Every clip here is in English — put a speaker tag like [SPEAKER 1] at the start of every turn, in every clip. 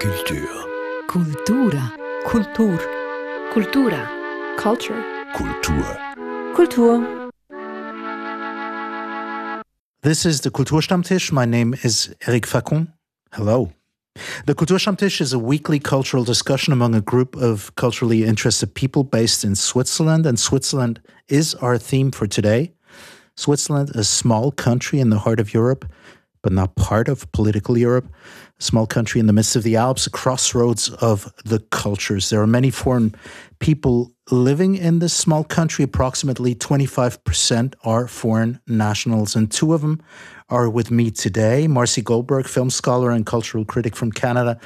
[SPEAKER 1] Culture.
[SPEAKER 2] Kultura. Kultur.
[SPEAKER 3] Kultura. Culture.
[SPEAKER 1] Kultur.
[SPEAKER 3] Kultur.
[SPEAKER 4] This is the Kulturstammtisch. My name is Eric Facon. Hello. The Kulturstammtisch is a weekly cultural discussion among a group of culturally interested people based in Switzerland, and Switzerland is our theme for today. Switzerland, a small country in the heart of Europe, but not part of political Europe, a small country in the midst of the Alps, a crossroads of the cultures. There are many foreign people living in this small country. Approximately 25% are foreign nationals, and two of them are with me today Marcy Goldberg, film scholar and cultural critic from Canada,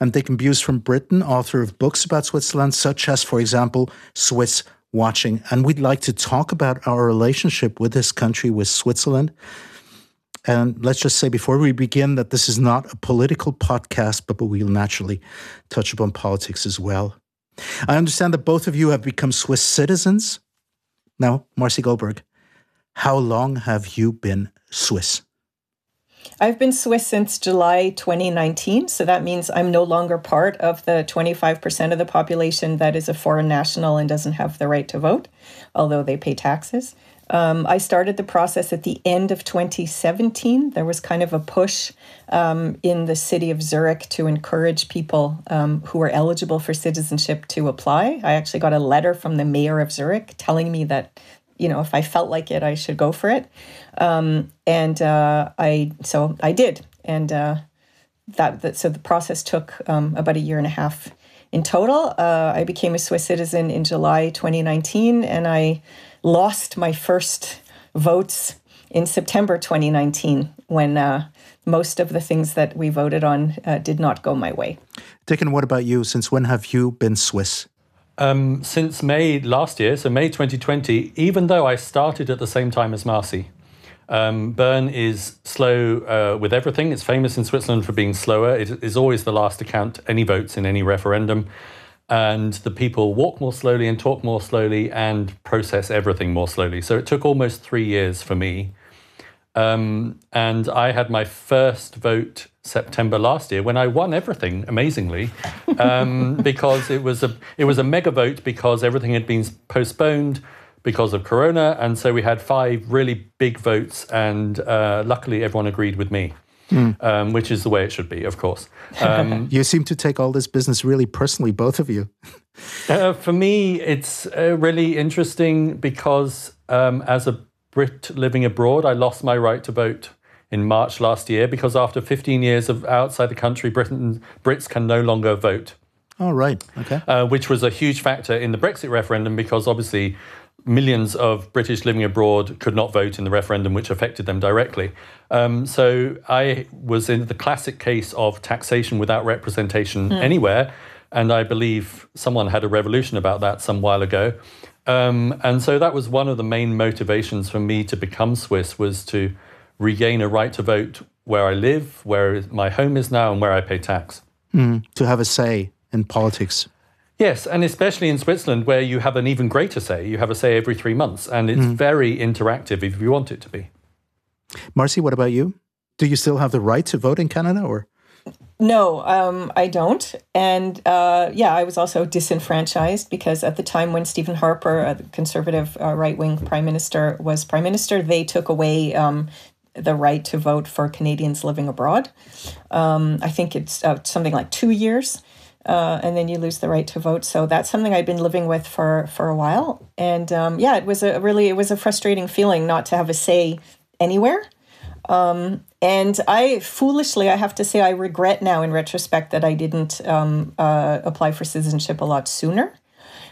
[SPEAKER 4] and Diccon Bewes from Britain, author of books about Switzerland, such as, for example, Swiss Watching. And we'd like to talk about our relationship with this country, with Switzerland. And let's just say before we begin that this is not a political podcast, but we'll naturally touch upon politics as well. I understand that both of you have become Swiss citizens. Now, Marcy Goldberg, how long have you been Swiss?
[SPEAKER 5] I've been Swiss since July 2019, so that means I'm no longer part of the 25% of the population that is a foreign national and doesn't have the right to vote, although they pay taxes. Um, I started the process at the end of 2017. There was kind of a push um, in the city of Zurich to encourage people um, who were eligible for citizenship to apply. I actually got a letter from the mayor of Zurich telling me that, you know, if I felt like it, I should go for it. Um, and uh, I so I did, and uh, that, that so the process took um, about a year and a half in total. Uh, I became a Swiss citizen in July 2019, and I lost my first votes in September 2019 when uh, most of the things that we voted on uh, did not go my way.
[SPEAKER 4] Diccon, what about you? Since when have you been Swiss?
[SPEAKER 6] Um, since May last year, so May 2020, even though I started at the same time as Marcy. Um, Bern is slow uh, with everything. It's famous in Switzerland for being slower. It is always the last to count any votes in any referendum and the people walk more slowly and talk more slowly and process everything more slowly. So it took almost three years for me. Um, and I had my first vote September last year when I won everything amazingly, um, because it was a it was a mega vote because everything had been postponed because of Corona, and so we had five really big votes, and uh, luckily everyone agreed with me mm. um, which is the way it should be, of course. Um,
[SPEAKER 4] you seem to take all this business really personally, both of you.
[SPEAKER 6] uh, for me, it's uh, really interesting because um, as a Brit living abroad, I lost my right to vote in March last year because after 15 years of outside the country, Britain, Brits can no longer vote.
[SPEAKER 4] Oh, right. Okay.
[SPEAKER 6] Uh, which was a huge factor in the Brexit referendum because obviously millions of British living abroad could not vote in the referendum, which affected them directly. Um, so I was in the classic case of taxation without representation mm. anywhere. And I believe someone had a revolution about that some while ago. Um, and so that was one of the main motivations for me to become Swiss was to regain a right to vote where I live, where my home is now, and where I pay tax.
[SPEAKER 4] Mm, to have a say in politics.
[SPEAKER 6] Yes, and especially in Switzerland, where you have an even greater say. You have a say every three months, and it's mm. very interactive if you want it to be.
[SPEAKER 4] Marcy, what about you? Do you still have the right to vote in Canada, or?
[SPEAKER 5] No, um, I don't. And uh, yeah, I was also disenfranchised because at the time when Stephen Harper, a conservative uh, right wing prime minister, was prime minister, they took away um, the right to vote for Canadians living abroad. Um, I think it's uh, something like two years uh, and then you lose the right to vote. So that's something I've been living with for for a while, and um, yeah, it was a really it was a frustrating feeling not to have a say anywhere. Um, and I foolishly, I have to say, I regret now in retrospect that I didn't um, uh, apply for citizenship a lot sooner.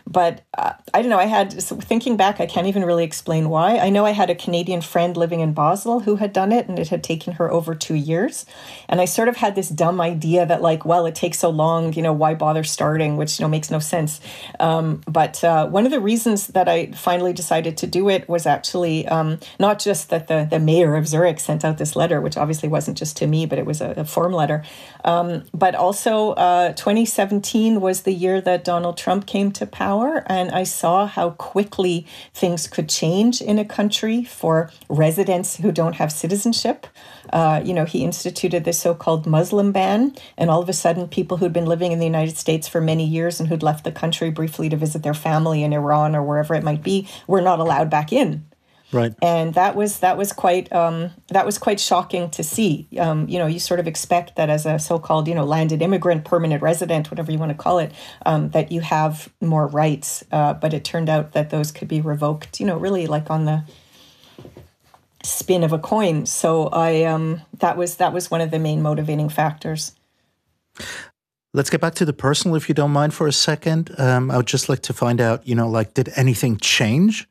[SPEAKER 5] But uh, I don't know. I had thinking back, I can't even really explain why. I know I had a Canadian friend living in Basel who had done it, and it had taken her over two years. And I sort of had this dumb idea that, like, well, it takes so long, you know, why bother starting? Which you know makes no sense. Um, but uh, one of the reasons that I finally decided to do it was actually um, not just that the the mayor of Zurich sent out this letter, which obviously wasn't just to me, but it was a, a form letter. Um, but also, uh, 2017 was the year that Donald Trump came to power power, and I saw how quickly things could change in a country for residents who don't have citizenship. Uh, you know, he instituted the so called Muslim ban, and all of a sudden, people who'd been living in the United States for many years and who'd left the country briefly to visit their family in Iran or wherever it might be were not allowed back in.
[SPEAKER 4] Right.
[SPEAKER 5] And that was that was quite um, that was quite shocking to see. Um, you know, you sort of expect that as a so-called you know landed immigrant, permanent resident, whatever you want to call it, um, that you have more rights. Uh, but it turned out that those could be revoked. You know, really like on the spin of a coin. So I um, that was that was one of the main motivating factors.
[SPEAKER 4] Let's get back to the personal, if you don't mind, for a second. Um, I would just like to find out, you know, like, did anything change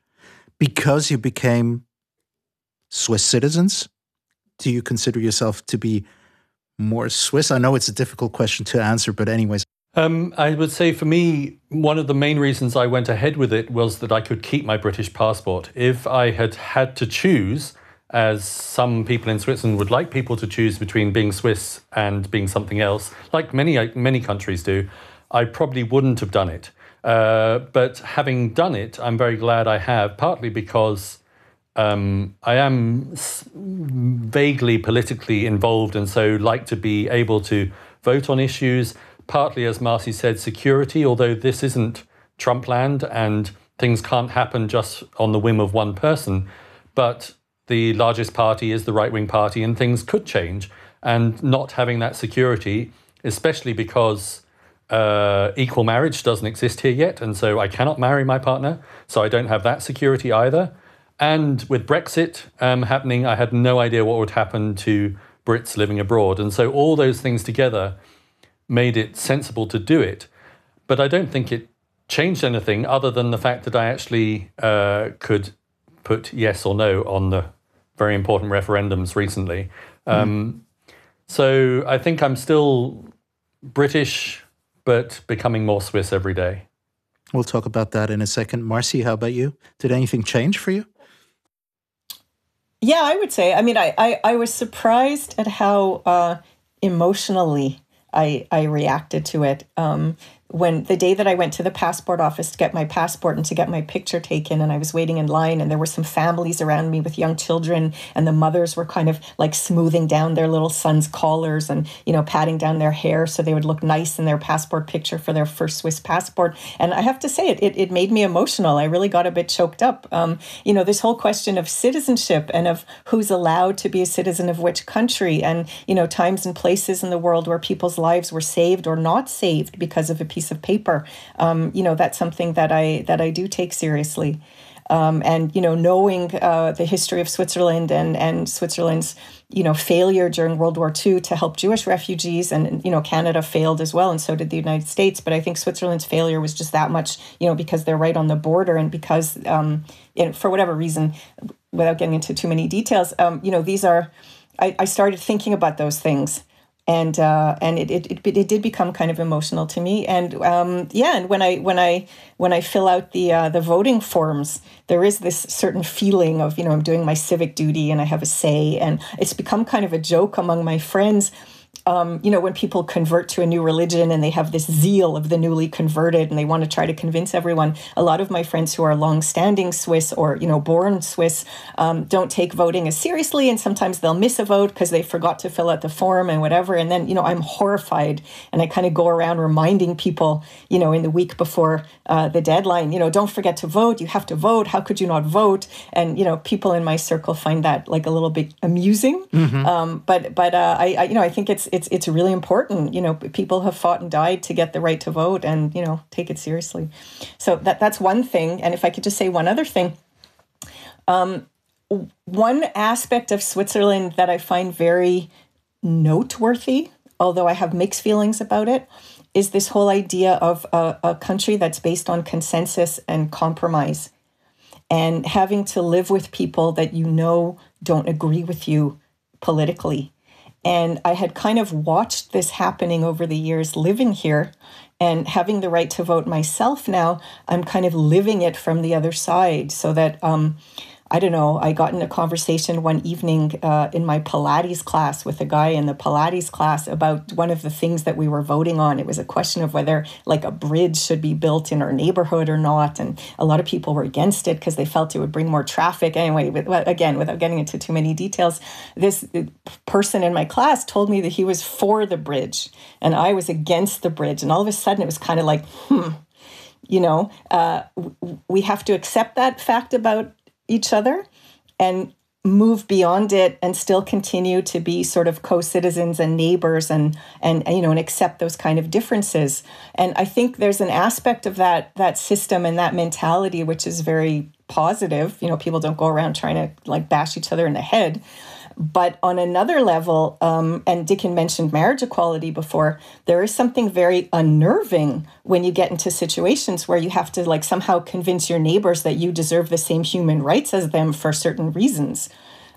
[SPEAKER 4] because you became Swiss citizens? Do you consider yourself to be more Swiss? I know it's a difficult question to answer, but, anyways.
[SPEAKER 6] Um, I would say for me, one of the main reasons I went ahead with it was that I could keep my British passport. If I had had to choose, as some people in Switzerland would like people to choose between being Swiss and being something else, like many many countries do, I probably wouldn't have done it. Uh, but having done it, I'm very glad I have, partly because um, I am vaguely politically involved and so like to be able to vote on issues. Partly, as Marcy said, security, although this isn't Trump land and things can't happen just on the whim of one person. But the largest party is the right wing party and things could change. And not having that security, especially because uh, equal marriage doesn't exist here yet, and so I cannot marry my partner, so I don't have that security either. And with Brexit um, happening, I had no idea what would happen to Brits living abroad. And so all those things together made it sensible to do it. But I don't think it changed anything other than the fact that I actually uh, could put yes or no on the very important referendums recently. Um, mm. So I think I'm still British but becoming more Swiss every day.
[SPEAKER 4] We'll talk about that in a second. Marcy, how about you? Did anything change for you?
[SPEAKER 5] Yeah, I would say. I mean, I I, I was surprised at how uh, emotionally I I reacted to it. Um, when the day that I went to the passport office to get my passport and to get my picture taken, and I was waiting in line, and there were some families around me with young children, and the mothers were kind of like smoothing down their little sons' collars and you know patting down their hair so they would look nice in their passport picture for their first Swiss passport. And I have to say, it it, it made me emotional. I really got a bit choked up. Um, you know, this whole question of citizenship and of who's allowed to be a citizen of which country, and you know, times and places in the world where people's lives were saved or not saved because of a piece piece of paper. Um, you know, that's something that I that I do take seriously. Um, and you know, knowing uh, the history of Switzerland and and Switzerland's you know failure during World War II to help Jewish refugees, and you know, Canada failed as well, and so did the United States. But I think Switzerland's failure was just that much, you know, because they're right on the border, and because um, for whatever reason, without getting into too many details, um, you know, these are. I, I started thinking about those things and uh, and it, it, it, it, did become kind of emotional to me. And um, yeah and when I when I when I fill out the uh, the voting forms there is this certain feeling of you know I'm doing my civic duty and I have a say. And it's become kind of a joke among my friends um, you know, when people convert to a new religion and they have this zeal of the newly converted and they want to try to convince everyone, a lot of my friends who are long-standing Swiss or, you know, born Swiss um, don't take voting as seriously. And sometimes they'll miss a vote because they forgot to fill out the form and whatever. And then, you know, I'm horrified and I kind of go around reminding people, you know, in the week before uh, the deadline, you know, don't forget to vote. You have to vote. How could you not vote? And, you know, people in my circle find that like a little bit amusing. Mm-hmm. Um, but, but uh, I, I, you know, I think it's, it's it's really important. You know, people have fought and died to get the right to vote, and you know, take it seriously. So that that's one thing. And if I could just say one other thing, um, one aspect of Switzerland that I find very noteworthy, although I have mixed feelings about it, is this whole idea of a, a country that's based on consensus and compromise, and having to live with people that you know don't agree with you politically and I had kind of watched this happening over the years living here and having the right to vote myself now. I'm kind of living it from the other side so that um, I don't know, I got in a conversation one evening uh, in my Pilates class with a guy in the Pilates class about one of the things that we were voting on. It was a question of whether like a bridge should be built in our neighborhood or not. And a lot of people were against it because they felt it would bring more traffic. Anyway, with, again, without getting into too many details, this uh, person in my class told me that he was for the bridge and I was against the bridge. And all of a sudden it was kind of like, hmm, you know, uh, we have to accept that fact about each other and move beyond it and still continue to be sort of co-citizens and neighbors and and you know and accept those kind of differences. And i think there's an aspect of that that system and that mentality which is very positive. You know people don't go around trying to like bash each other in the head but on another level, um, and Diccon mentioned marriage equality before, there is something very unnerving when you get into situations where you have to like somehow convince your neighbors that you deserve the same human rights as them for certain reasons.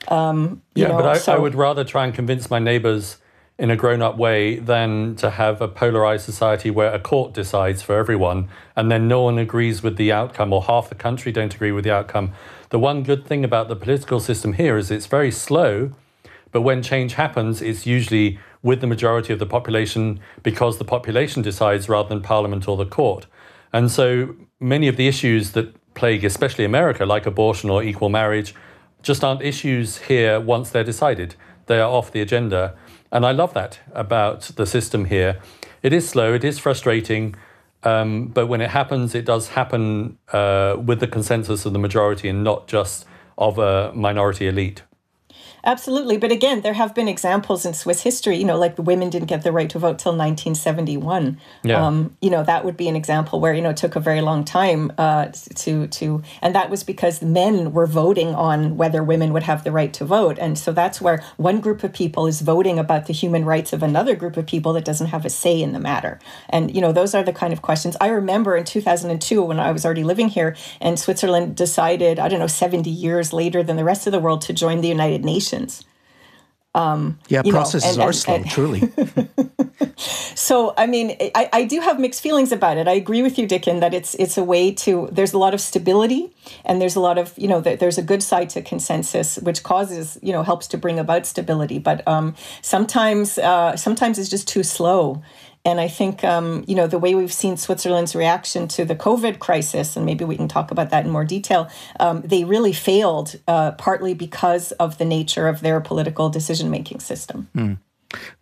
[SPEAKER 5] Um,
[SPEAKER 6] yeah,
[SPEAKER 5] know,
[SPEAKER 6] but I,
[SPEAKER 5] so,
[SPEAKER 6] I would rather try and convince my neighbors in a grown up way than to have a polarized society where a court decides for everyone and then no one agrees with the outcome or half the country don't agree with the outcome. The one good thing about the political system here is it's very slow, but when change happens, it's usually with the majority of the population because the population decides rather than parliament or the court. And so many of the issues that plague especially America, like abortion or equal marriage, just aren't issues here once they're decided. They are off the agenda. And I love that about the system here. It is slow, it is frustrating, um, but when it happens, it does happen uh, with the consensus of the majority and not just of a minority elite.
[SPEAKER 5] Absolutely. But again, there have been examples in Swiss history, you know, like the women didn't get the right to vote till 1971. Yeah. Um, you know, that would be an example where, you know, it took a very long time uh, to, to, and that was because men were voting on whether women would have the right to vote. And so that's where one group of people is voting about the human rights of another group of people that doesn't have a say in the matter. And, you know, those are the kind of questions. I remember in 2002 when I was already living here and Switzerland decided, I don't know, 70 years later than the rest of the world to join the United Nations
[SPEAKER 4] um, yeah, processes know, and, are slow, and, truly.
[SPEAKER 5] so, I mean, I, I do have mixed feelings about it. I agree with you, Diccon, that it's it's a way to. There's a lot of stability, and there's a lot of you know. There's a good side to consensus, which causes you know helps to bring about stability. But um, sometimes uh, sometimes it's just too slow, and I think, um, you know, the way we've seen Switzerland's reaction to the COVID crisis, and maybe we can talk about that in more detail, um, they really failed uh, partly because of the nature of their political decision making system.
[SPEAKER 4] Mm.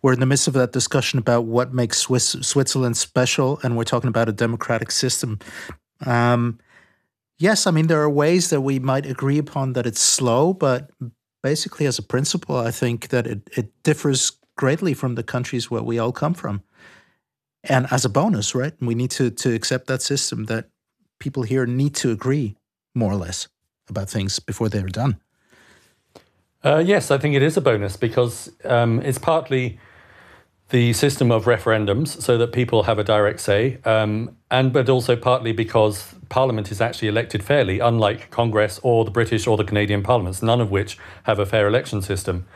[SPEAKER 4] We're in the midst of that discussion about what makes Swiss, Switzerland special, and we're talking about a democratic system. Um, yes, I mean, there are ways that we might agree upon that it's slow, but basically, as a principle, I think that it, it differs greatly from the countries where we all come from and as a bonus, right? We need to to accept that system that people here need to agree more or less about things before they're done.
[SPEAKER 6] Uh, yes, I think it is a bonus because um, it's partly the system of referendums, so that people have a direct say, um, and but also partly because Parliament is actually elected fairly, unlike Congress or the British or the Canadian parliaments, none of which have a fair election system.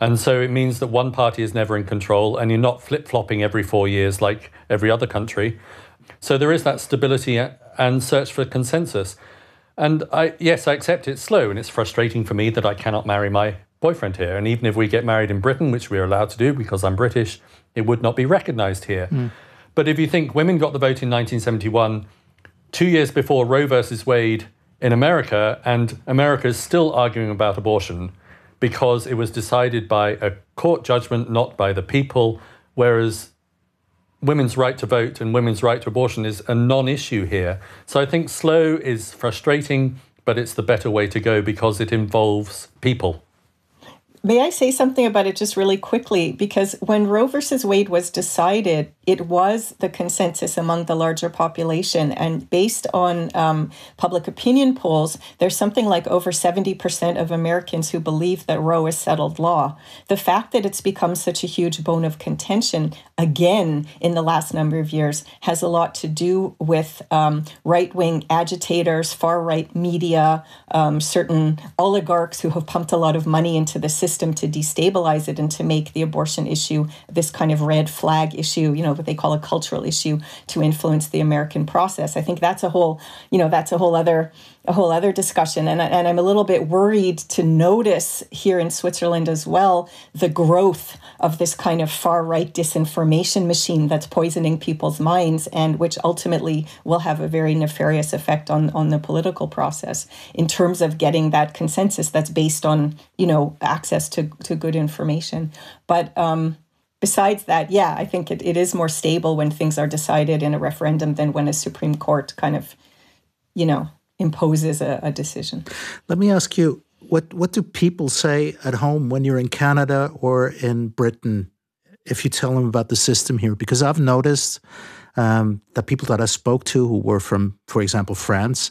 [SPEAKER 6] And so it means that one party is never in control and you're not flip flopping every four years like every other country. So there is that stability and search for consensus. And I, yes, I accept it's slow and it's frustrating for me that I cannot marry my boyfriend here. And even if we get married in Britain, which we're allowed to do because I'm British, it would not be recognized here. Mm. But if you think women got the vote in 1971, two years before Roe versus Wade in America, and America is still arguing about abortion because it was decided by a court judgment, not by the people, whereas women's right to vote and women's right to abortion is a non issue here. So I think slow is frustrating, but it's the better way to go because it involves people.
[SPEAKER 5] May I say something about it just really quickly? Because when Roe versus Wade was decided, it was the consensus among the larger population. And based on um, public opinion polls, there's something like over 70% of Americans who believe that Roe is settled law. The fact that it's become such a huge bone of contention, again, in the last number of years, has a lot to do with um, right wing agitators, far right media, um, certain oligarchs who have pumped a lot of money into the system to destabilize it and to make the abortion issue this kind of red flag issue, you know, what they call a cultural issue to influence the American process. I think that's a whole, you know, that's a whole other a whole other discussion. And, and I'm a little bit worried to notice here in Switzerland as well the growth of this kind of far right disinformation machine that's poisoning people's minds and which ultimately will have a very nefarious effect on, on the political process in terms of getting that consensus that's based on, you know, access to, to good information. But um, besides that, yeah, I think it, it is more stable when things are decided in a referendum than when a Supreme Court kind of, you know, imposes a, a decision.
[SPEAKER 4] Let me ask you what what do people say at home when you're in Canada or in Britain if you tell them about the system here? Because I've noticed um, that people that I spoke to who were from, for example, France,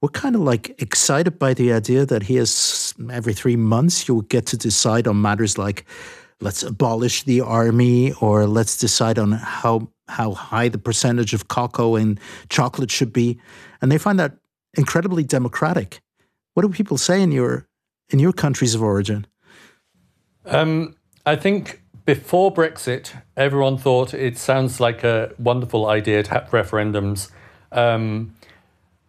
[SPEAKER 4] were kind of like excited by the idea that he has every three months you'll get to decide on matters like let's abolish the army or let's decide on how how high the percentage of cocoa and chocolate should be and they find that incredibly democratic. What do people say in your in your countries of origin?
[SPEAKER 6] Um, I think before Brexit, everyone thought it sounds like a wonderful idea to have referendums. Um,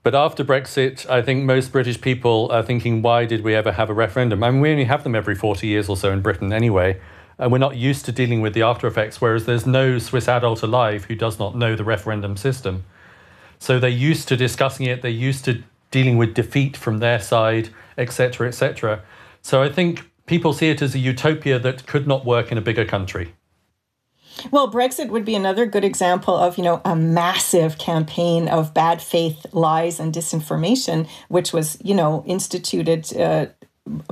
[SPEAKER 6] but after Brexit, I think most British people are thinking, why did we ever have a referendum? I mean, we only have them every 40 years or so in Britain anyway. And we're not used to dealing with the after effects, whereas there's no Swiss adult alive who does not know the referendum system. So they're used to discussing it, they're used to dealing with defeat from their side, etc., etc. So I think people see it as a utopia that could not work in a bigger country.
[SPEAKER 5] Well, Brexit would be another good example of, you know, a massive campaign of bad faith lies and disinformation, which was, you know, instituted uh,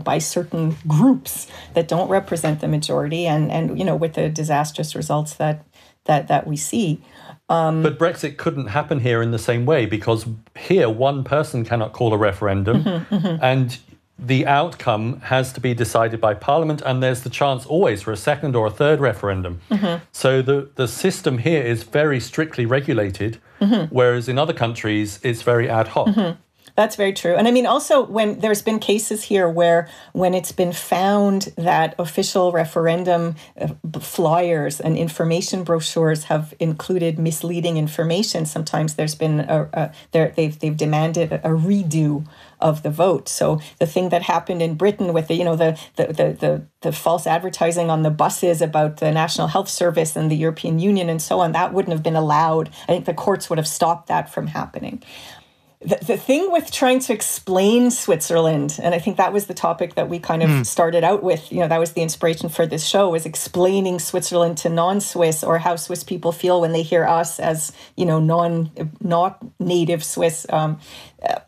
[SPEAKER 5] by certain groups that don't represent the majority, and and you know, with the disastrous results that that that we see.
[SPEAKER 6] Um, but Brexit couldn't happen here in the same way because here one person cannot call a referendum, mm-hmm, mm-hmm. and the outcome has to be decided by Parliament, and there's the chance always for a second or a third referendum. Mm-hmm. So the, the system here is very strictly regulated, mm-hmm. whereas in other countries it's very ad hoc.
[SPEAKER 5] That's very true. And I mean, also, when there's been cases here where, when it's been found that official referendum uh, flyers and information brochures have included misleading information, sometimes there's been a, a they've they've demanded a redo of the vote. So the thing that happened in Britain with the you know the the the the, the false advertising on the buses about the National Health Service and the European Union and so on, that wouldn't have been allowed. I think the courts would have stopped that from happening the, the thing with trying to explain Switzerland, and I think that was the topic that we kind of mm. started out with, you know, that was the inspiration for this show, was explaining Switzerland to non-Swiss or how Swiss people feel when they hear us as, you know, non not native Swiss. Um, uh,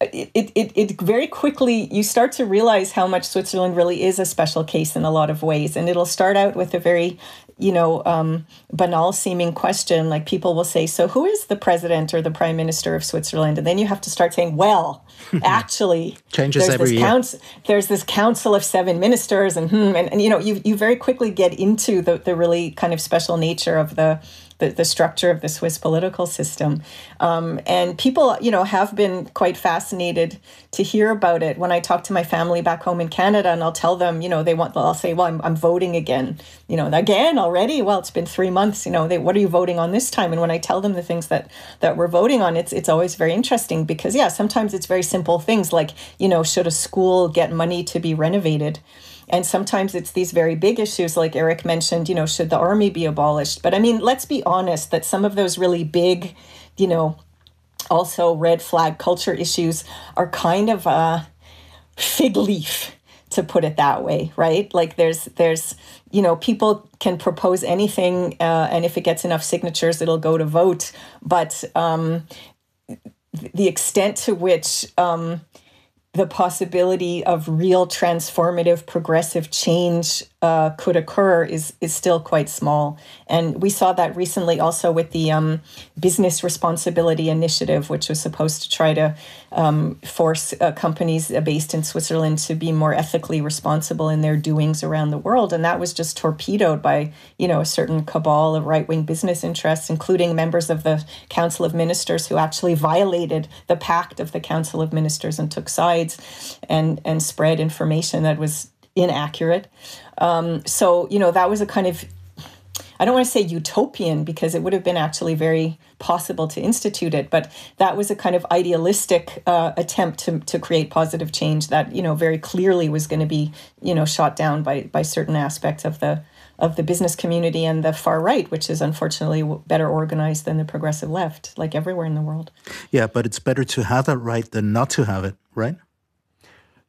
[SPEAKER 5] it, it, it very quickly you start to realize how much Switzerland really is a special case in a lot of ways. And it'll start out with a very you know, um, banal seeming question. Like people will say, So who is the president or the prime minister of Switzerland? And then you have to start saying, Well, actually,
[SPEAKER 4] changes
[SPEAKER 5] there's
[SPEAKER 4] every
[SPEAKER 5] this
[SPEAKER 4] year.
[SPEAKER 5] Council, there's this council of seven ministers, and, hmm, and, and you know, you, you very quickly get into the, the really kind of special nature of the the, the structure of the Swiss political system. Um, and people, you know, have been quite fascinated to hear about it. When I talk to my family back home in Canada and I'll tell them, you know, they want, I'll say, well, I'm, I'm voting again, you know, again already. Well, it's been three months, you know, they, what are you voting on this time? And when I tell them the things that, that we're voting on, it's, it's always very interesting because yeah, sometimes it's very simple things like, you know, should a school get money to be renovated? And sometimes it's these very big issues, like Eric mentioned, you know, should the army be abolished? But I mean, let's be honest that some of those really big, you know, also red flag culture issues are kind of a fig leaf to put it that way right like there's there's you know people can propose anything uh, and if it gets enough signatures it'll go to vote but um, the extent to which um, the possibility of real transformative progressive change uh, could occur is is still quite small. And we saw that recently also with the um, business responsibility initiative, which was supposed to try to um, force uh, companies based in Switzerland to be more ethically responsible in their doings around the world. And that was just torpedoed by you know a certain cabal of right wing business interests, including members of the Council of Ministers who actually violated the pact of the Council of Ministers and took sides and and spread information that was inaccurate. Um, so, you know, that was a kind of I don't want to say utopian because it would have been actually very possible to institute it, but that was a kind of idealistic uh, attempt to, to create positive change that, you know, very clearly was going to be, you know, shot down by, by certain aspects of the, of the business community and the far right, which is unfortunately better organized than the progressive left, like everywhere in the world.
[SPEAKER 4] Yeah, but it's better to have it right than not to have it, right?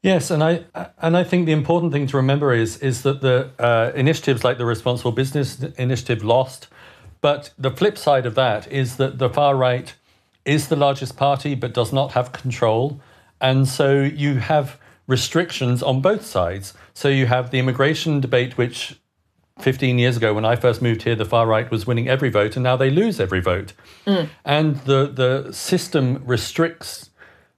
[SPEAKER 6] Yes, and I and I think the important thing to remember is is that the uh, initiatives like the Responsible Business Initiative lost, but the flip side of that is that the far right is the largest party but does not have control, and so you have restrictions on both sides. So you have the immigration debate, which 15 years ago when I first moved here, the far right was winning every vote, and now they lose every vote. Mm. And the, the system restricts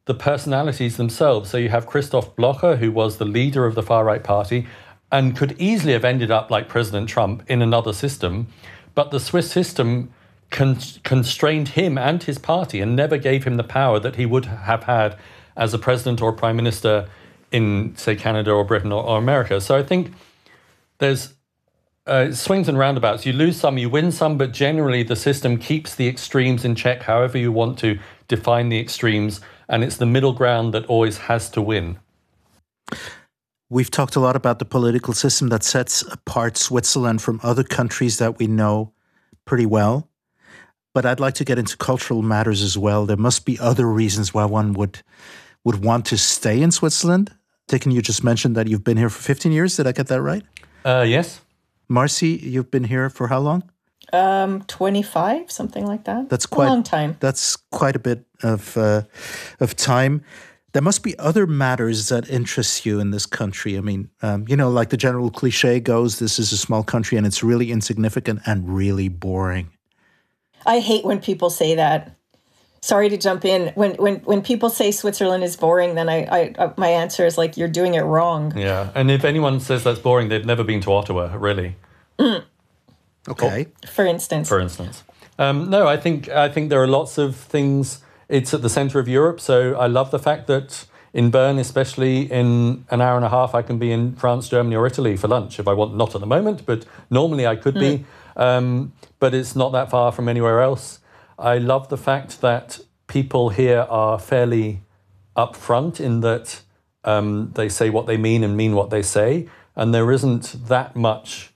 [SPEAKER 6] the personalities themselves. So you have Christoph Blocher, who was the leader of the far right party and could easily have ended up like President Trump in another system. But the Swiss system con- constrained him and his party and never gave him the power that he would have had as a president or prime minister in, say, Canada or Britain or, or America. So I think there's uh, swings and roundabouts. You lose some, you win some, but generally the system keeps the extremes in check, however you want to define the extremes, and it's the middle ground that always has to win.
[SPEAKER 4] We've talked a lot about the political system that sets apart Switzerland from other countries that we know pretty well. But I'd like to get into cultural matters as well. There must be other reasons why one would would want to stay in Switzerland. Diccon, you just mentioned that you've been here for 15 years. Did I get that right?
[SPEAKER 6] Uh, yes.
[SPEAKER 4] Marcy, you've been here for how long?
[SPEAKER 5] Um, 25, something like that.
[SPEAKER 4] That's quite
[SPEAKER 5] a long time.
[SPEAKER 4] That's quite a bit of uh, of time. There must be other matters that interest you in this country. I mean, um, you know, like the general cliche goes, this is a small country and it's really insignificant and really boring.
[SPEAKER 5] I hate when people say that. Sorry to jump in. When when when people say Switzerland is boring, then I, I uh, my answer is like you're doing it wrong.
[SPEAKER 6] Yeah, and if anyone says that's boring, they've never been to Ottawa, really. Mm.
[SPEAKER 4] Okay.
[SPEAKER 5] For instance.
[SPEAKER 6] For instance. Um, no, I think I think there are lots of things. It's at the center of Europe, so I love the fact that in Bern, especially in an hour and a half, I can be in France, Germany, or Italy for lunch if I want. Not at the moment, but normally I could mm. be. Um, but it's not that far from anywhere else. I love the fact that people here are fairly upfront in that um, they say what they mean and mean what they say, and there isn't that much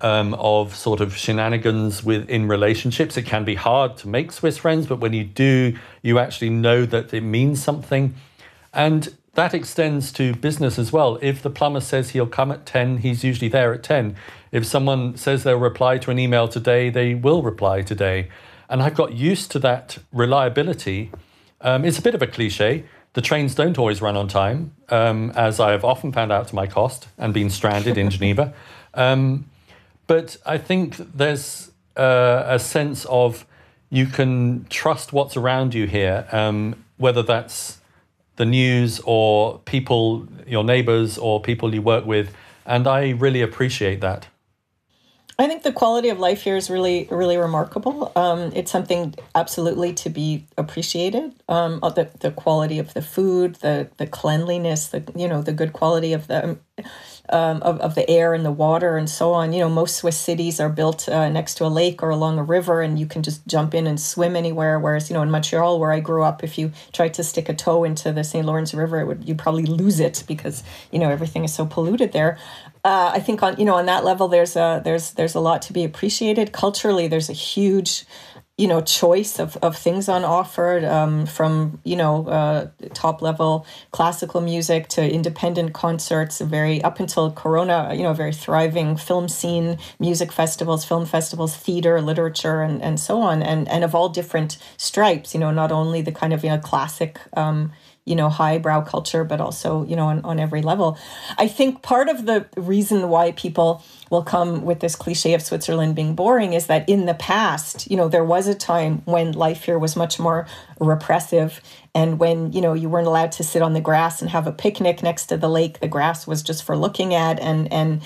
[SPEAKER 6] um, of sort of shenanigans within relationships. It can be hard to make Swiss friends, but when you do, you actually know that it means something. And that extends to business as well. If the plumber says he'll come at 10, he's usually there at 10. If someone says they'll reply to an email today, they will reply today. And I've got used to that reliability. Um, it's a bit of a cliche. The trains don't always run on time, um, as I have often found out to my cost and been stranded in Geneva. Um, but I think there's uh, a sense of you can trust what's around you here, um, whether that's the news or people, your neighbors or people you work with. And I really appreciate that.
[SPEAKER 5] I think the quality of life here is really, really remarkable. Um, it's something absolutely to be appreciated. Um, the the quality of the food, the the cleanliness, the you know the good quality of the um, of, of the air and the water and so on. You know, most Swiss cities are built uh, next to a lake or along a river, and you can just jump in and swim anywhere. Whereas, you know, in Montreal, where I grew up, if you tried to stick a toe into the St. Lawrence River, it would you probably lose it because you know everything is so polluted there. Uh, I think on you know on that level, there's a there's there's a lot to be appreciated culturally. There's a huge you know choice of, of things on offer um, from you know uh, top level classical music to independent concerts very up until corona you know very thriving film scene music festivals film festivals theater literature and, and so on and and of all different stripes you know not only the kind of you know classic um, you know highbrow culture but also you know on, on every level. I think part of the reason why people will come with this cliche of Switzerland being boring is that in the past, you know, there was a time when life here was much more repressive and when you know you weren't allowed to sit on the grass and have a picnic next to the lake the grass was just for looking at and and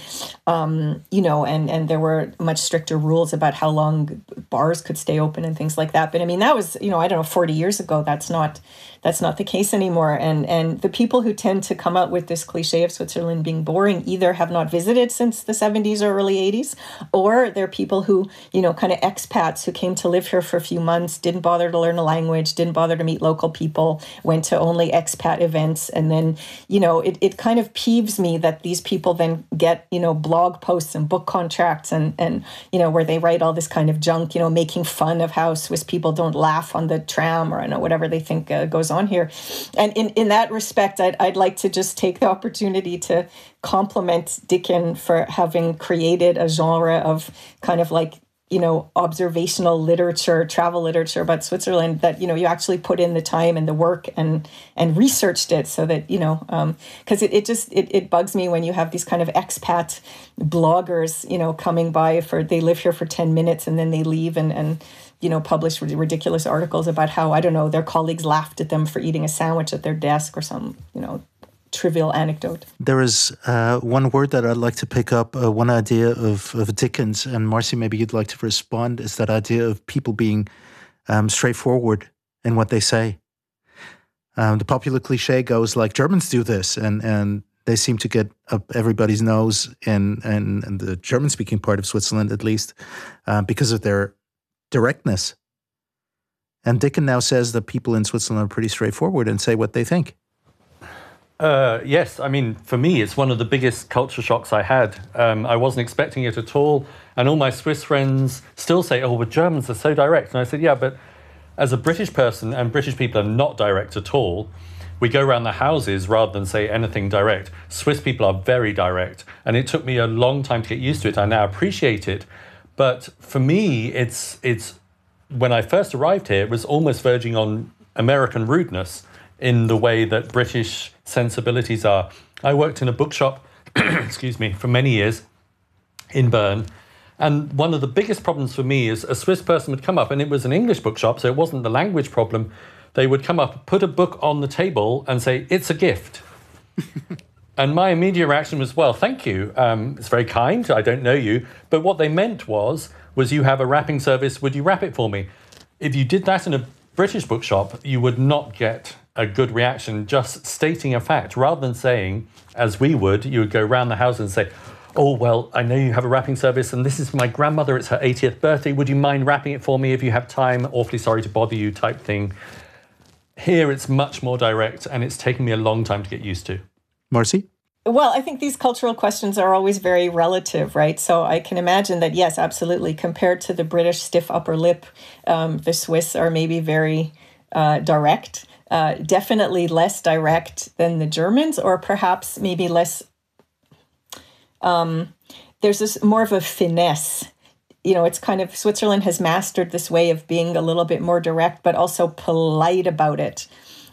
[SPEAKER 5] um, you know and and there were much stricter rules about how long bars could stay open and things like that. But i mean that was you know i don't know 40 years ago that's not that's not the case anymore. And and the people who tend to come out with this cliche of switzerland being boring either have not visited since the 70s 70s or early 80s, or they're people who, you know, kind of expats who came to live here for a few months, didn't bother to learn a language, didn't bother to meet local people, went to only expat events. And then, you know, it, it kind of peeves me that these people then get, you know, blog posts and book contracts and, and, you know, where they write all this kind of junk, you know, making fun of how Swiss people don't laugh on the tram or, I know, whatever they think uh, goes on here. And in, in that respect, I'd, I'd like to just take the opportunity to compliment Diccon for having created a genre of kind of like you know observational literature travel literature about switzerland that you know you actually put in the time and the work and and researched it so that you know because um, it, it just it, it bugs me when you have these kind of expat bloggers you know coming by for they live here for 10 minutes and then they leave and and you know publish ridiculous articles about how i don't know their colleagues laughed at them for eating a sandwich at their desk or some you know trivial anecdote.
[SPEAKER 4] There is uh, one word that I'd like to pick up, uh, one idea of, of Diccon's, and Marcy, maybe you'd like to respond, is that idea of people being um, straightforward in what they say. Um, the popular cliche goes like Germans do this, and, and they seem to get up everybody's nose in, in, in the German speaking part of Switzerland, at least, uh, because of their directness. And Diccon now says that people in Switzerland are pretty straightforward and say what they think.
[SPEAKER 6] Uh, yes, I mean, for me, it's one of the biggest culture shocks I had. Um, I wasn't expecting it at all. And all my Swiss friends still say, oh, but Germans are so direct. And I said, yeah, but as a British person, and British people are not direct at all, we go around the houses rather than say anything direct. Swiss people are very direct. And it took me a long time to get used to it. I now appreciate it. But for me, it's, it's when I first arrived here, it was almost verging on American rudeness in the way that British sensibilities are. I worked in a bookshop, excuse me, for many years in Bern. And one of the biggest problems for me is a Swiss person would come up, and it was an English bookshop, so it wasn't the language problem. They would come up, put a book on the table, and say, It's a gift. and my immediate reaction was, Well, thank you. Um, it's very kind. I don't know you. But what they meant was, was you have a wrapping service, would you wrap it for me? If you did that in a British bookshop, you would not get a good reaction just stating a fact rather than saying, as we would, you would go around the house and say, Oh, well, I know you have a wrapping service, and this is for my grandmother. It's her 80th birthday. Would you mind wrapping it for me if you have time? Awfully sorry to bother you, type thing. Here, it's much more direct, and it's taken me a long time to get used to.
[SPEAKER 4] Marcy?
[SPEAKER 5] Well, I think these cultural questions are always very relative, right? So I can imagine that, yes, absolutely. Compared to the British stiff upper lip, um, the Swiss are maybe very uh, direct. Uh, definitely less direct than the Germans, or perhaps maybe less. Um, there's this more of a finesse. You know, it's kind of Switzerland has mastered this way of being a little bit more direct, but also polite about it.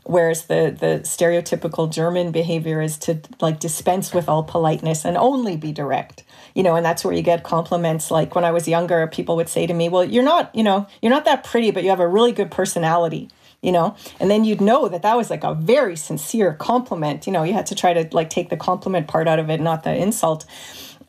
[SPEAKER 5] Whereas the the stereotypical German behavior is to like dispense with all politeness and only be direct. You know, and that's where you get compliments. Like when I was younger, people would say to me, "Well, you're not, you know, you're not that pretty, but you have a really good personality." You know? And then you'd know that that was like a very sincere compliment. You know you had to try to like take the compliment part out of it not the insult.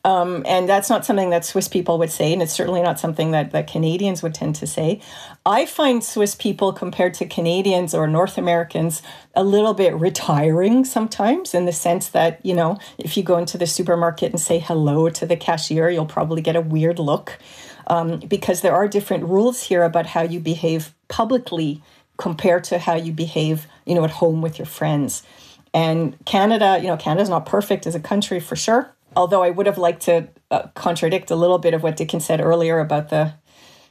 [SPEAKER 5] Um, and that's not something that Swiss people would say, and it's certainly not something that, that Canadians would tend to say. I find Swiss people compared to Canadians or North Americans a little bit retiring sometimes in the sense that, you know, if you go into the supermarket and say hello to the cashier, you'll probably get a weird look. Um, because there are different rules here about how you behave publicly compared to how you behave, you know, at home with your friends. And Canada, you know, Canada's not perfect as a country for sure. Although I would have liked to uh, contradict a little bit of what Diccon said earlier about the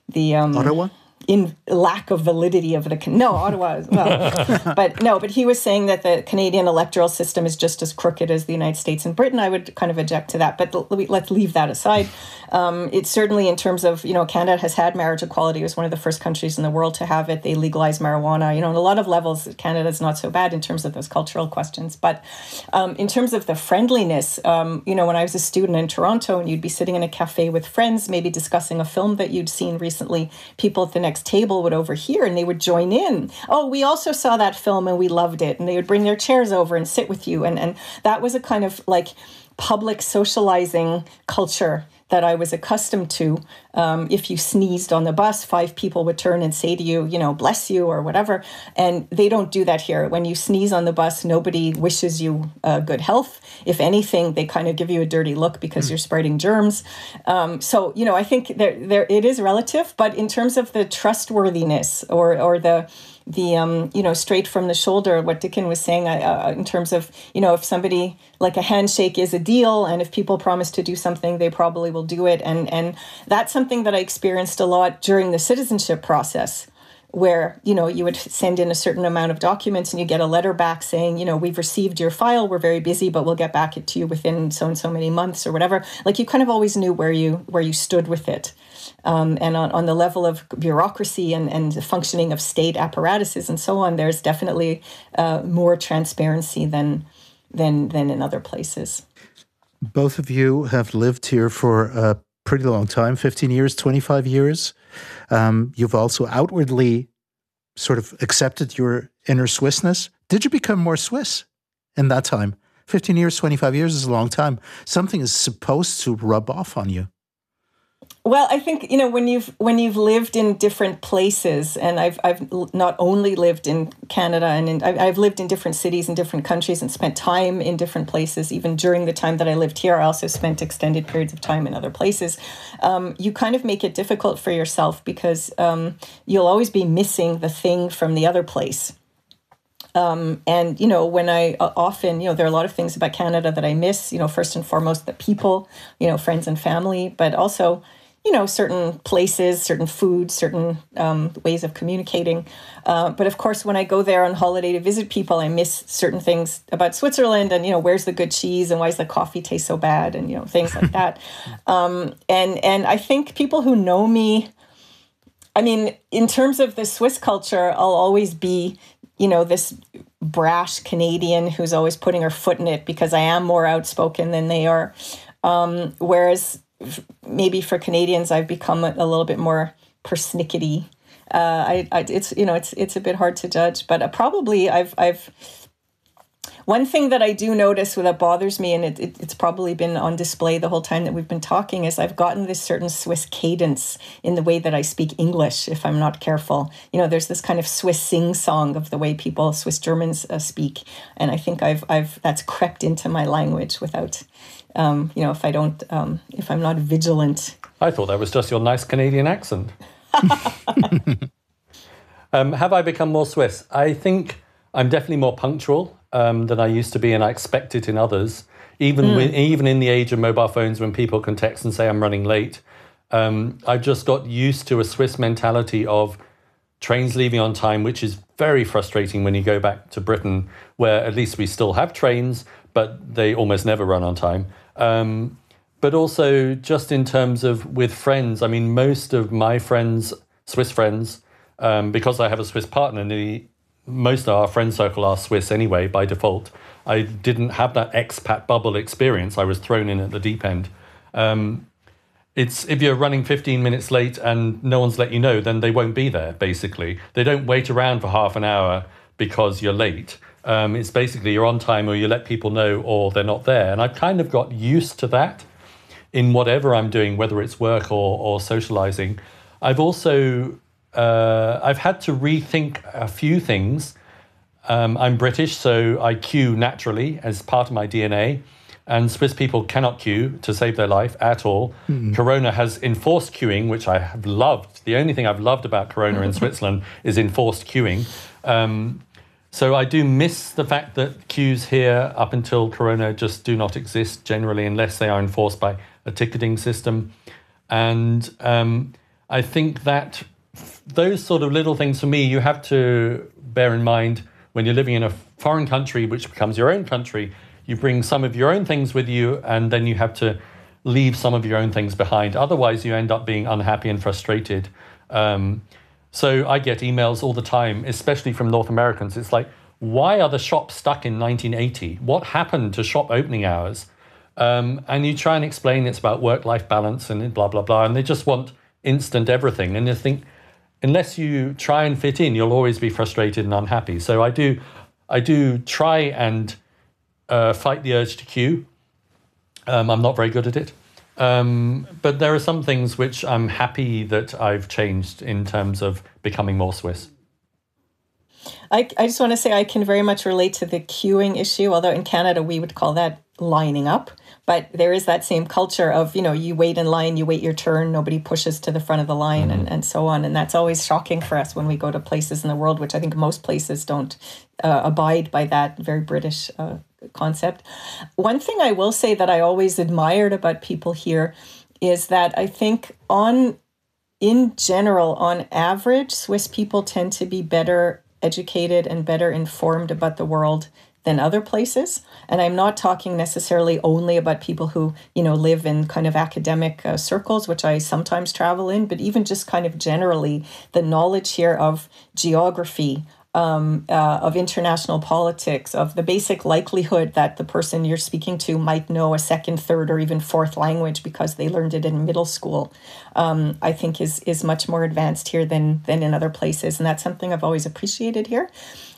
[SPEAKER 5] the um,
[SPEAKER 4] Ottawa
[SPEAKER 5] in lack of validity of the no Ottawa well, but no, but he was saying that the Canadian electoral system is just as crooked as the United States and Britain. I would kind of object to that, but let's leave that aside. Um, it's certainly in terms of you know Canada has had marriage equality. It was one of the first countries in the world to have it. They legalized marijuana. You know, on a lot of levels, Canada is not so bad in terms of those cultural questions. But um, in terms of the friendliness, um, you know, when I was a student in Toronto and you'd be sitting in a cafe with friends, maybe discussing a film that you'd seen recently, people at the next next table would overhear and they would join in. Oh, we also saw that film and we loved it. And they would bring their chairs over and sit with you. And, and that was a kind of like public socializing culture that I was accustomed to. Um, if you sneezed on the bus, five people would turn and say to you, you know, bless you or whatever. And they don't do that here. When you sneeze on the bus, nobody wishes you uh, good health. If anything, they kind of give you a dirty look because mm. you're spreading germs. Um, so, you know, I think there, there it is relative, but in terms of the trustworthiness or, or the, the um, you know straight from the shoulder what Diccon was saying uh, uh, in terms of you know if somebody like a handshake is a deal and if people promise to do something they probably will do it. And and that's something that I experienced a lot during the citizenship process where you know you would send in a certain amount of documents and you get a letter back saying you know we've received your file we're very busy but we'll get back to you within so and so many months or whatever. Like you kind of always knew where you where you stood with it um, and on, on the level of bureaucracy and, and the functioning of state apparatuses and so on, there's definitely uh, more transparency than, than, than in other places.
[SPEAKER 4] Both of you have lived here for a pretty long time 15 years, 25 years. Um, you've also outwardly sort of accepted your inner Swissness. Did you become more Swiss in that time? 15 years, 25 years is a long time. Something is supposed to rub off on you.
[SPEAKER 5] Well, I think you know when you've when you've lived in different places, and I've I've not only lived in Canada and in, I've lived in different cities and different countries and spent time in different places. Even during the time that I lived here, I also spent extended periods of time in other places. Um, you kind of make it difficult for yourself because um, you'll always be missing the thing from the other place. Um, and you know, when I uh, often, you know, there are a lot of things about Canada that I miss. You know, first and foremost, the people, you know, friends and family, but also you know, certain places, certain foods, certain um, ways of communicating. Uh, but of course, when I go there on holiday to visit people, I miss certain things about Switzerland and, you know, where's the good cheese and why does the coffee taste so bad and, you know, things like that. Um, and, and I think people who know me, I mean, in terms of the Swiss culture, I'll always be, you know, this brash Canadian who's always putting her foot in it because I am more outspoken than they are. Um, whereas maybe for Canadians, I've become a, little bit more persnickety. Uh, I, I, it's you know, it's it's a bit hard to judge, but uh, probably I've I've. One thing that I do notice that bothers me, and it, it, it's probably been on display the whole time that we've been talking, is I've gotten this certain Swiss cadence in the way that I speak English if I'm not careful. You know, there's this kind of Swiss sing song of the way people, Swiss Germans, uh, speak, and I think I've I've that's crept into my language without um, you know, if I don't, um, if I'm not vigilant.
[SPEAKER 6] I thought that was just your nice Canadian accent. um, have I become more Swiss? I think I'm definitely more punctual um, than I used to be, and I expect it in others. Even mm. when, even in the age of mobile phones, when people can text and say I'm running late, um, I've just got used to a Swiss mentality of trains leaving on time, which is very frustrating when you go back to Britain, where at least we still have trains, but they almost never run on time. Um, but also just in terms of with friends, I mean, most of my friends, Swiss friends, um, because I have a Swiss partner, nearly most of our friend circle are Swiss anyway by default. I didn't have that expat bubble experience. I was thrown in at the deep end. Um, it's if you're running 15 minutes late and no one's let you know, then they won't be there. Basically, they don't wait around for half an hour because you're late. Um, it's basically you're on time or you let people know or they're not there. And I've kind of got used to that in whatever I'm doing, whether it's work or, or socializing. I've also uh, I've had to rethink a few things. Um, I'm British, so I queue naturally as part of my DNA. And Swiss people cannot queue to save their life at all. Mm-hmm. Corona has enforced queuing, which I have loved. The only thing I've loved about Corona in Switzerland is enforced queuing. Um, so I do miss the fact that queues here up until Corona just do not exist generally unless they are enforced by a ticketing system. And um, I think that those sort of little things for me, you have to bear in mind when you're living in a foreign country, which becomes your own country, you bring some of your own things with you, and then you have to leave some of your own things behind. Otherwise, you end up being unhappy and frustrated. Um, so I get emails all the time, especially from North Americans. It's like, why are the shops stuck in 1980? What happened to shop opening hours? Um, and you try and explain it's about work life balance and blah, blah, blah. And they just want instant everything. And you think, unless you try and fit in, you'll always be frustrated and unhappy. So I do, I do try and uh, fight the urge to queue. Um, I'm not very good at it. Um, but there are some things which I'm happy that I've changed in terms of becoming more Swiss.
[SPEAKER 5] I, I just want to say I can very much relate to the queuing issue, although in Canada we would call that lining up. But there is that same culture of, you know, you wait in line, you wait your turn, nobody pushes to the front of the line mm-hmm. and, and so on. And that's always shocking for us when we go to places in the world, which I think most places don't uh, abide by that very British uh, concept. One thing I will say that I always admired about people here is that I think on in general, on average, Swiss people tend to be better educated and better informed about the world than other places. And i'm not talking necessarily only about people who you know live in kind of academic uh, circles which i sometimes travel in but even just kind of generally the knowledge here of geography um, uh, of international politics, of the basic likelihood that the person you're speaking to might know a second, third, or even fourth language because they learned it in middle school, um, I think is is much more advanced here than than in other places, and that's something I've always appreciated here.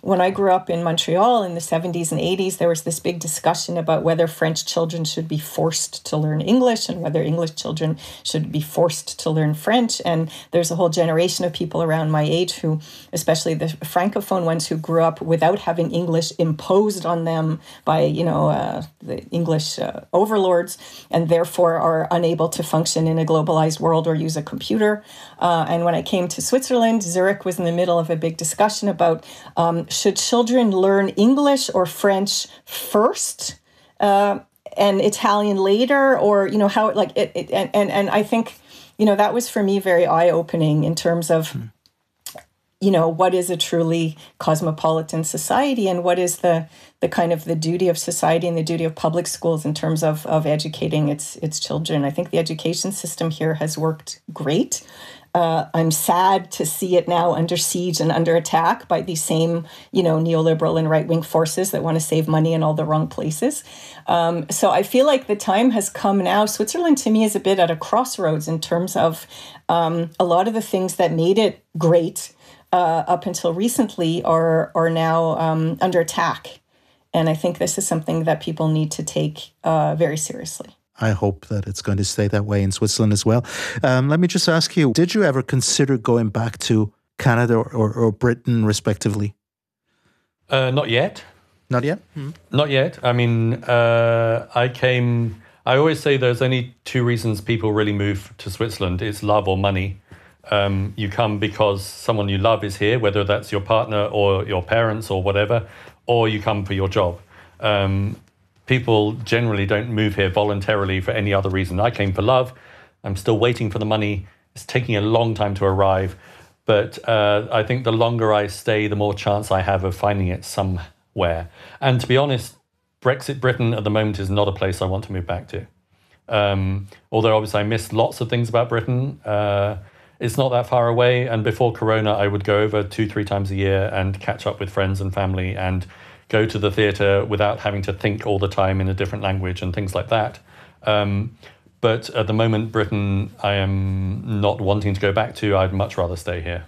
[SPEAKER 5] When I grew up in Montreal in the 70s and 80s, there was this big discussion about whether French children should be forced to learn English and whether English children should be forced to learn French. And there's a whole generation of people around my age who, especially the francophone ones, who grew up without having English imposed on them by, you know, uh, the English uh, overlords, and therefore are unable to function in a globalized world or use a computer. Uh, and when I came to Switzerland, Zurich was in the middle of a big discussion about um, should children learn English or French first uh, and Italian later, or you know how like it, it and, and and I think you know that was for me very eye opening in terms of. Hmm. You know what is a truly cosmopolitan society, and what is the the kind of the duty of society and the duty of public schools in terms of of educating its its children. I think the education system here has worked great. Uh, I'm sad to see it now under siege and under attack by these same, you know, neoliberal and right wing forces that want to save money in all the wrong places. Um, so I feel like the time has come now. Switzerland to me is a bit at a crossroads in terms of um, a lot of the things that made it great uh, up until recently are are now um, under attack, and I think this is something that people need to take uh, very seriously.
[SPEAKER 4] I hope that it's going to stay that way in Switzerland as well. Um, let me just ask you Did you ever consider going back to Canada or, or, or Britain, respectively?
[SPEAKER 6] Uh, not yet.
[SPEAKER 4] Not yet? Hmm.
[SPEAKER 6] Not yet. I mean, uh, I came. I always say there's only two reasons people really move to Switzerland it's love or money. Um, you come because someone you love is here, whether that's your partner or your parents or whatever, or you come for your job. Um, people generally don't move here voluntarily for any other reason. I came for love. I'm still waiting for the money. It's taking a long time to arrive. But uh, I think the longer I stay, the more chance I have of finding it somewhere. And to be honest, Brexit Britain at the moment is not a place I want to move back to. Um, although obviously I miss lots of things about Britain. Uh, it's not that far away. And before Corona, I would go over two, three times a year and catch up with friends and family and go to the theatre without having to think all the time in a different language and things like that. Um, but at the moment, Britain, I am not wanting to go back to. I'd much rather stay here.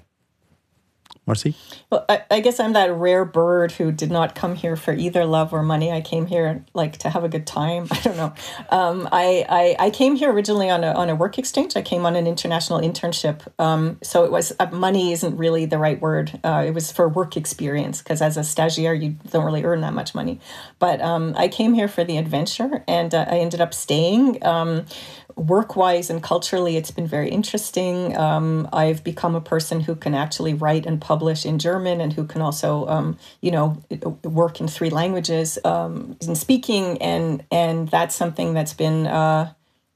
[SPEAKER 4] Marcy?
[SPEAKER 5] Well, I, I, guess I'm that rare bird who did not come here for either love or money. I came here like to have a good time. I don't know. Um, I, I, I came here originally on a on a work exchange. I came on an international internship. Um, so it was uh, money isn't really the right word. Uh, it was for work experience because as a stagiaire you don't really earn that much money. But um, I came here for the adventure, and uh, I ended up staying. Um, work wise and culturally, it's been very interesting. Um, I've become a person who can actually write and publish in German and who can also, um, you know, work in three languages um, in speaking. And, and that's something that's been, uh,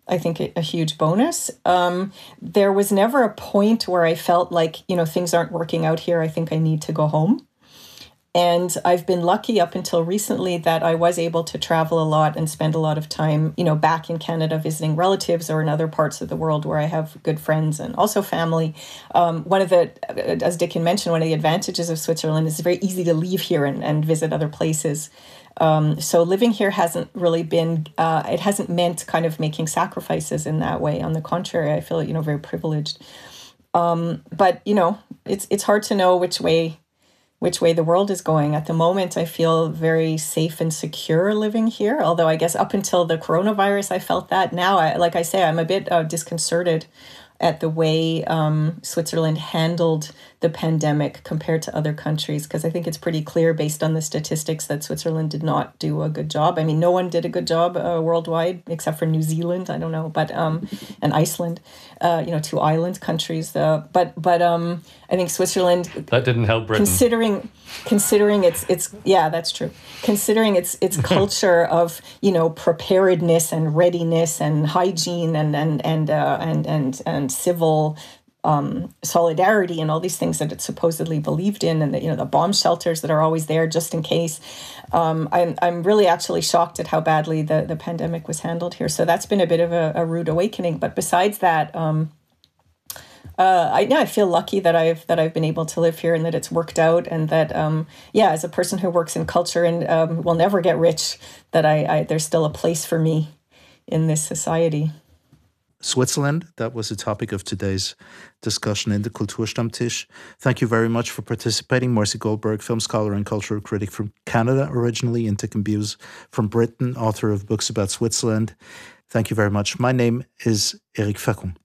[SPEAKER 5] I think, a, a huge bonus. Um, there was never a point where I felt like, you know, things aren't working out here. I think I need to go home. And I've been lucky up until recently that I was able to travel a lot and spend a lot of time, you know, back in Canada visiting relatives or in other parts of the world where I have good friends and also family. Um, one of the, as Diccon mentioned, one of the advantages of Switzerland is it's very easy to leave here and, and visit other places. Um, so living here hasn't really been, uh, it hasn't meant kind of making sacrifices in that way. On the contrary, I feel, you know, very privileged. Um, but, you know, it's, it's hard to know which way which way the world is going. At the moment, I feel very safe and secure living here. Although I guess up until the coronavirus, I felt that. Now, I, like I say, I'm a bit uh, disconcerted at the way um, Switzerland handled the pandemic compared to other countries because I think it's pretty clear based on the statistics that Switzerland did not do a good job. I mean, no one did a good job uh, worldwide except for New Zealand. I don't know, but um, and Iceland, uh, you know, two island countries. Uh, but but um, I think Switzerland
[SPEAKER 6] that didn't help Britain.
[SPEAKER 5] Considering considering its its yeah, that's true. Considering its its culture of you know preparedness and readiness and hygiene and and and uh, and and and civil um, solidarity and all these things that it supposedly believed in, and the, you know the bomb shelters that are always there just in case. Um, I'm I'm really actually shocked at how badly the the pandemic was handled here. So that's been a bit of a, a rude awakening. But besides that. Um, uh, I yeah, I feel lucky that I've that I've been able to live here and that it's worked out and that um, yeah, as a person who works in culture and um, will never get rich, that I, I there's still a place for me in this society.
[SPEAKER 4] Switzerland. That was the topic of today's discussion in the Kulturstammtisch. Thank you very much for participating. Marcy Goldberg, film scholar and cultural critic from Canada originally, and Diccon Bewes from Britain, author of books about Switzerland. Thank you very much. My name is Eric Facon.